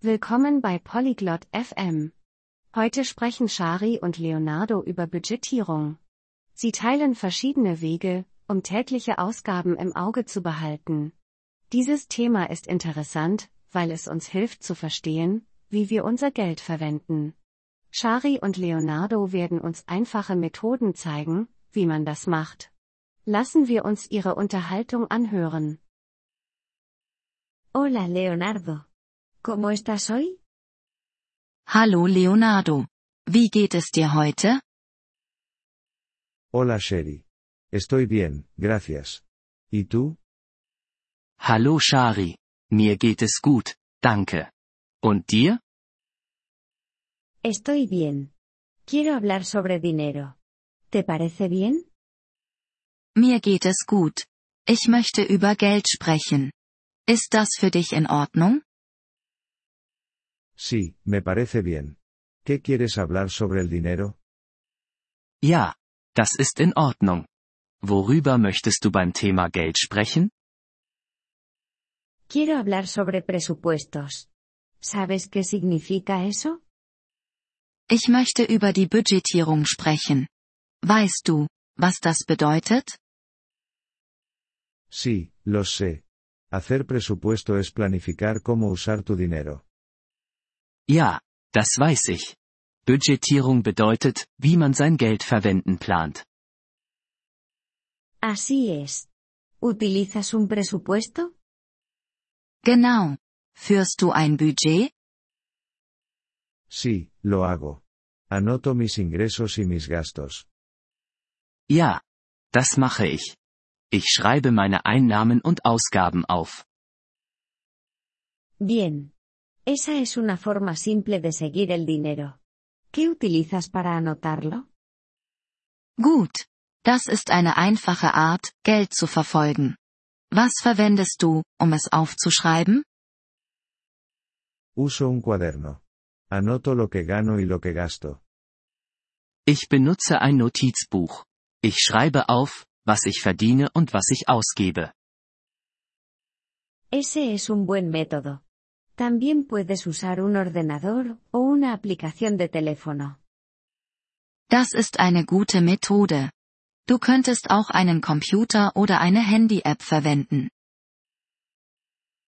Willkommen bei Polyglot FM. Heute sprechen Shari und Leonardo über Budgetierung. Sie teilen verschiedene Wege, um tägliche Ausgaben im Auge zu behalten. Dieses Thema ist interessant, weil es uns hilft zu verstehen, wie wir unser Geld verwenden. Shari und Leonardo werden uns einfache Methoden zeigen, wie man das macht. Lassen wir uns ihre Unterhaltung anhören. Hola Leonardo. ¿Cómo estás hoy? Hallo Leonardo. Wie geht es dir heute? Hola Sherry. Estoy bien, gracias. ¿Y tú? Hallo Shari. Mir geht es gut, danke. Und dir? Estoy bien. Quiero hablar sobre dinero. ¿Te parece bien? Mir geht es gut. Ich möchte über Geld sprechen. Ist das für dich in Ordnung? Sí, me parece bien. ¿Qué quieres hablar sobre el dinero? Ja, das ist in Ordnung. Worüber möchtest du beim Thema Geld sprechen? Quiero hablar sobre presupuestos. ¿Sabes qué significa eso? Ich möchte über die Budgetierung sprechen. Weißt du, was das bedeutet? Sí, lo sé. Hacer presupuesto es planificar cómo usar tu dinero. Ja, das weiß ich. Budgetierung bedeutet, wie man sein Geld verwenden plant. Así es. ¿Utilizas un presupuesto? Genau. Führst du ein Budget? Sí, lo hago. Anoto mis ingresos y mis gastos. Ja, das mache ich. Ich schreibe meine Einnahmen und Ausgaben auf. Bien. Esa es una forma simple de seguir el dinero. ¿Qué utilizas para anotarlo? Gut. Das ist eine einfache Art, Geld zu verfolgen. Was verwendest du, um es aufzuschreiben? Uso un cuaderno. Anoto lo que gano y lo que gasto. Ich benutze ein Notizbuch. Ich schreibe auf, was ich verdiene und was ich ausgebe. Ese es un buen método. También puedes usar un ordenador o una aplicación de teléfono. Das ist eine gute Methode. Du könntest auch einen Computer oder eine Handy-App verwenden.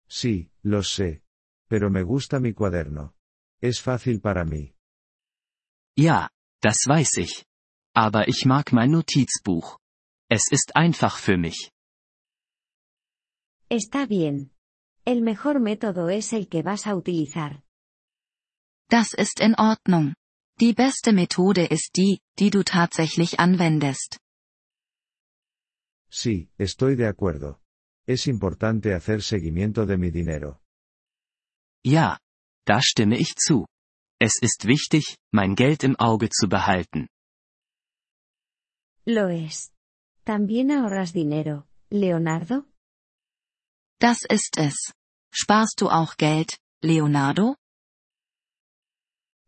Sí, lo sé. Pero me gusta mi cuaderno. Es fácil para mí. Ja, das weiß ich. Aber ich mag mein Notizbuch. Es ist einfach für mich. Está bien. El mejor método es el que vas a utilizar. Das ist in Ordnung. Die beste Methode ist die, die du tatsächlich anwendest. Sí, estoy de acuerdo. Es importante hacer seguimiento de mi dinero. Ja, da stimme ich zu. Es ist wichtig, mein Geld im Auge zu behalten. Lo es. ¿También ahorras dinero, Leonardo? Das ist es. Sparst du auch Geld, Leonardo?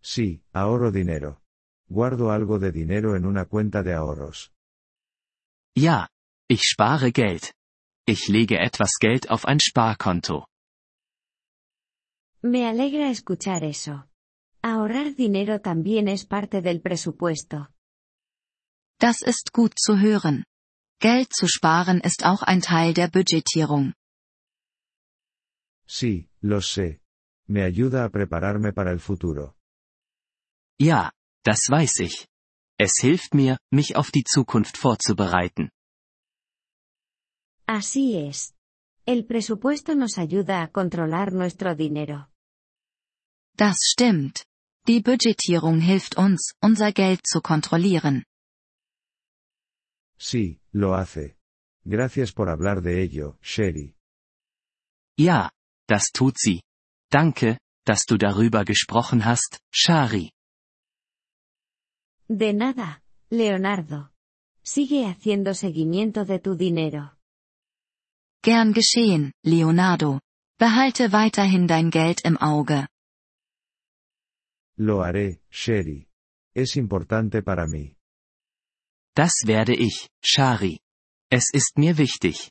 Sí, ahorro dinero. Guardo algo de dinero en una cuenta de ahorros. Ja, ich spare Geld. Ich lege etwas Geld auf ein Sparkonto. Me alegra escuchar eso. Ahorrar dinero también es parte del presupuesto. Das ist gut zu hören. Geld zu sparen ist auch ein Teil der Budgetierung. Sí, lo sé. Me ayuda a prepararme para el futuro. Ja, das weiß ich. Es hilft mir, mich auf die Zukunft vorzubereiten. Así es. El presupuesto nos ayuda a controlar nuestro dinero. Das stimmt. Die Budgetierung hilft uns, unser Geld zu kontrollieren. Sí, lo hace. Gracias por hablar de ello, Sherry. Ja, das tut sie. Danke, dass du darüber gesprochen hast, Shari. De nada, Leonardo. Sigue haciendo seguimiento de tu dinero. Gern geschehen, Leonardo. Behalte weiterhin dein Geld im Auge. Lo haré, Sherry. Es importante para mí. Das werde ich, Shari. Es ist mir wichtig.